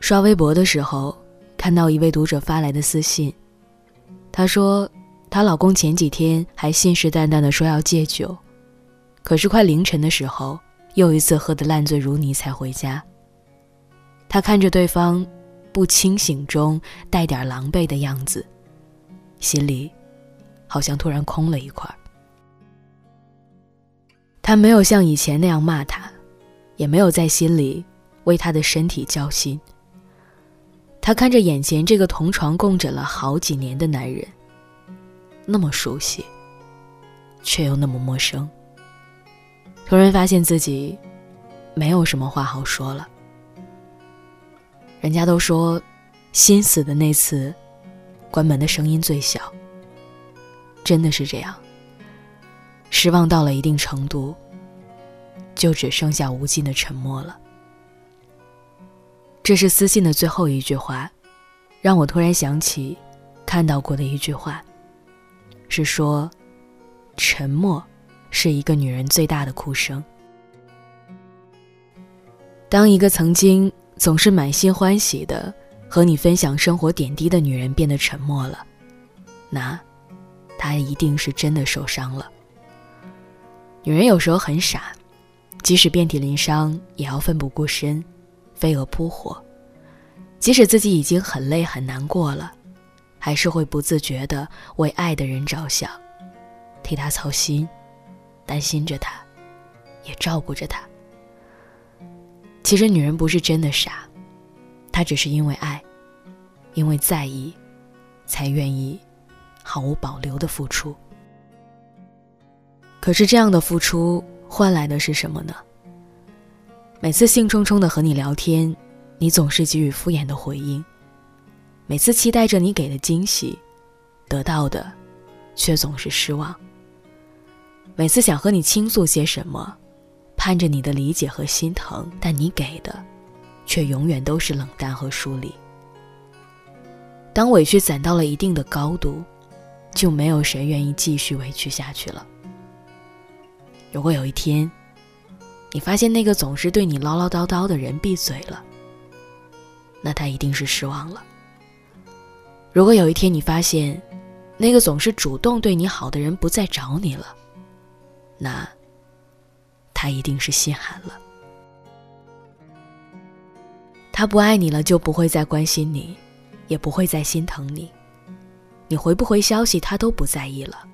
刷微博的时候，看到一位读者发来的私信，她说，她老公前几天还信誓旦旦的说要戒酒，可是快凌晨的时候，又一次喝得烂醉如泥才回家。她看着对方不清醒中带点狼狈的样子，心里好像突然空了一块。他没有像以前那样骂他，也没有在心里为他的身体焦心。他看着眼前这个同床共枕了好几年的男人，那么熟悉，却又那么陌生。突然发现自己没有什么话好说了。人家都说，心死的那次，关门的声音最小。真的是这样。失望到了一定程度，就只剩下无尽的沉默了。这是私信的最后一句话，让我突然想起看到过的一句话，是说，沉默是一个女人最大的哭声。当一个曾经总是满心欢喜的和你分享生活点滴的女人变得沉默了，那，她一定是真的受伤了。女人有时候很傻，即使遍体鳞伤，也要奋不顾身。飞蛾扑火，即使自己已经很累很难过了，还是会不自觉地为爱的人着想，替他操心，担心着他，也照顾着他。其实女人不是真的傻，她只是因为爱，因为在意，才愿意毫无保留的付出。可是这样的付出换来的是什么呢？每次兴冲冲的和你聊天，你总是给予敷衍的回应；每次期待着你给的惊喜，得到的却总是失望；每次想和你倾诉些什么，盼着你的理解和心疼，但你给的却永远都是冷淡和疏离。当委屈攒到了一定的高度，就没有谁愿意继续委屈下去了。如果有一天，你发现那个总是对你唠唠叨叨的人闭嘴了，那他一定是失望了。如果有一天你发现，那个总是主动对你好的人不再找你了，那他一定是心寒了。他不爱你了，就不会再关心你，也不会再心疼你。你回不回消息，他都不在意了。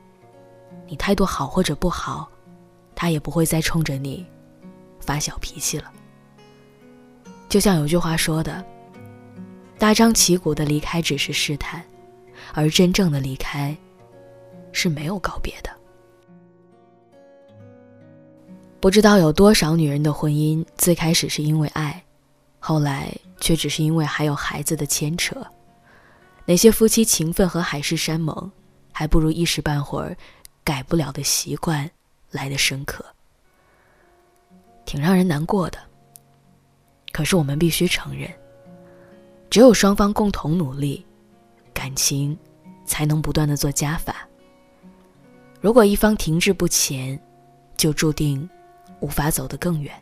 你态度好或者不好，他也不会再冲着你。发小脾气了，就像有句话说的：“大张旗鼓的离开只是试探，而真正的离开是没有告别的。”不知道有多少女人的婚姻最开始是因为爱，后来却只是因为还有孩子的牵扯。那些夫妻情分和海誓山盟，还不如一时半会儿改不了的习惯来的深刻。挺让人难过的。可是我们必须承认，只有双方共同努力，感情才能不断的做加法。如果一方停滞不前，就注定无法走得更远。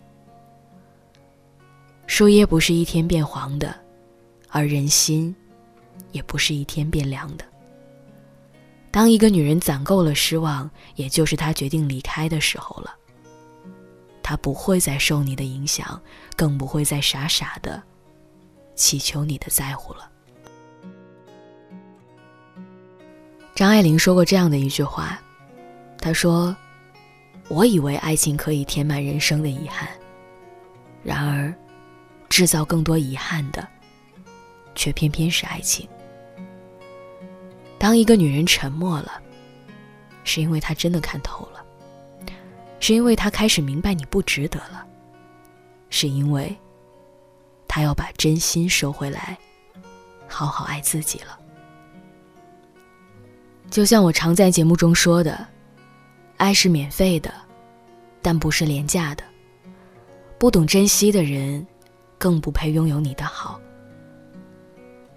树叶不是一天变黄的，而人心也不是一天变凉的。当一个女人攒够了失望，也就是她决定离开的时候了。她不会再受你的影响，更不会再傻傻的祈求你的在乎了。张爱玲说过这样的一句话，她说：“我以为爱情可以填满人生的遗憾，然而，制造更多遗憾的，却偏偏是爱情。当一个女人沉默了，是因为她真的看透了。”是因为她开始明白你不值得了，是因为她要把真心收回来，好好爱自己了。就像我常在节目中说的，爱是免费的，但不是廉价的。不懂珍惜的人，更不配拥有你的好。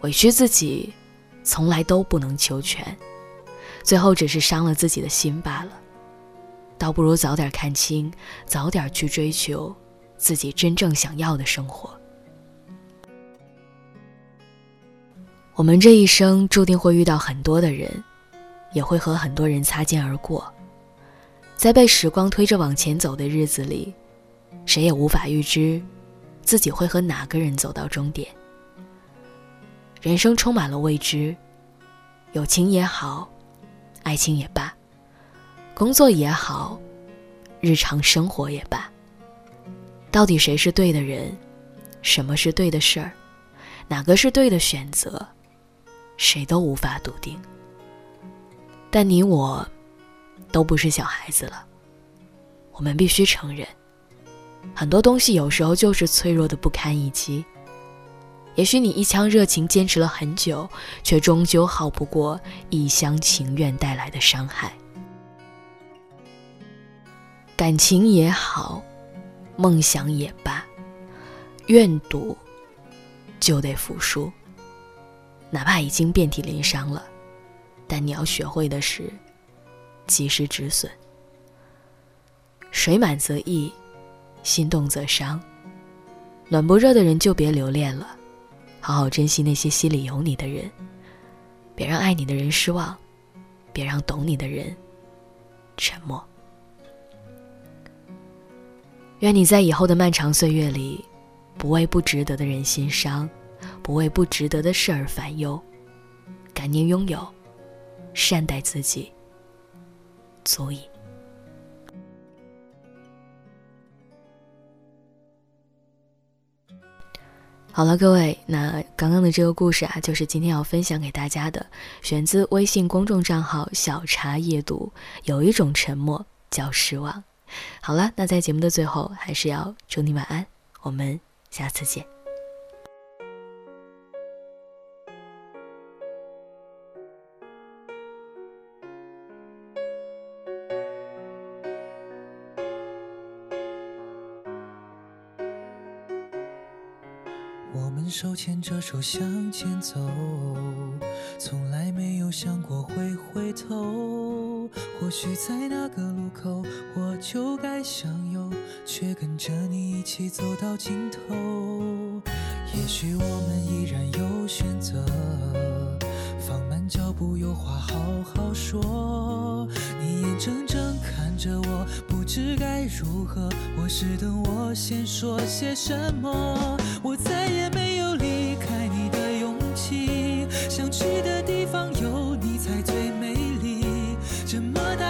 委屈自己，从来都不能求全，最后只是伤了自己的心罢了。倒不如早点看清，早点去追求，自己真正想要的生活。我们这一生注定会遇到很多的人，也会和很多人擦肩而过。在被时光推着往前走的日子里，谁也无法预知自己会和哪个人走到终点。人生充满了未知，友情也好，爱情也罢，工作也好，日常生活也罢，到底谁是对的人，什么是对的事儿，哪个是对的选择，谁都无法笃定。但你我。都不是小孩子了，我们必须承认，很多东西有时候就是脆弱的不堪一击。也许你一腔热情坚持了很久，却终究耗不过一厢情愿带来的伤害。感情也好，梦想也罢，愿赌就得服输，哪怕已经遍体鳞伤了，但你要学会的是。及时止损。水满则溢，心动则伤。暖不热的人就别留恋了，好好珍惜那些心里有你的人。别让爱你的人失望，别让懂你的人沉默。愿你在以后的漫长岁月里，不为不值得的人心伤，不为不值得的事儿烦忧。感念拥有，善待自己。足以。好了，各位，那刚刚的这个故事啊，就是今天要分享给大家的，选自微信公众账号“小茶夜读”。有一种沉默叫失望。好了，那在节目的最后，还是要祝你晚安，我们下次见。我们手牵着手向前走，从来没有想过会回头。或许在那个路口，我就该向右，却跟着你一起走到尽头。也许我们依然有选择，放慢脚步，有话好好说。你眼睁睁看着我，不知该如何。我是等我先说些什么，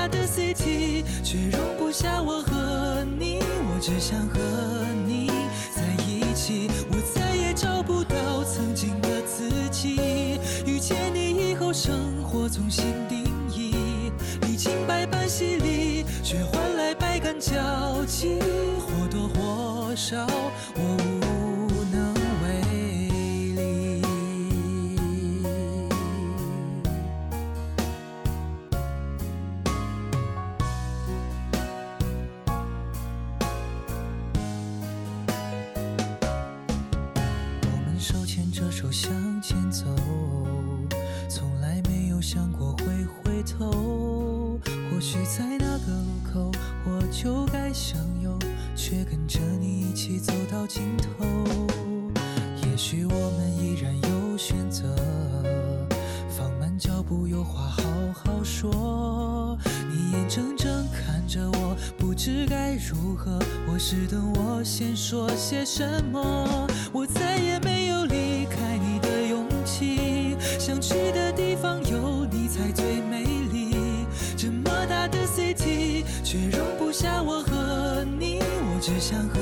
的 city，却容不下我和你。我只想和你在一起。我再也找不到曾经的自己。遇见你以后，生活重新定义。历经百般洗礼，却换来百感交集，或多或少，我无。向前走，从来没有想过会回头。或许在那个路口，我就该向右，却跟着你一起走到尽头。也许我们依然有选择，放慢脚步，有话好好说。你眼睁睁看着我，不知该如何。我是等我先说些什么，我再只想和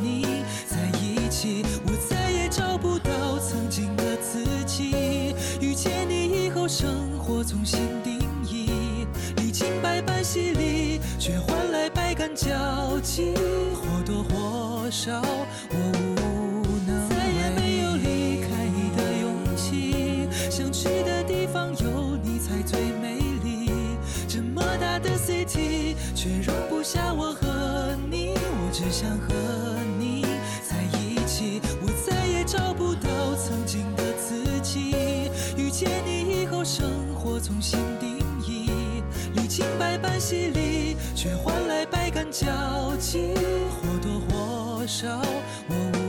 你在一起。我再也找不到曾经的自己。遇见你以后，生活重新定义。历经百般洗礼，却换来百感交集。或多或少，我无重新定义历经百般洗礼却换来百感交集。或多或少我无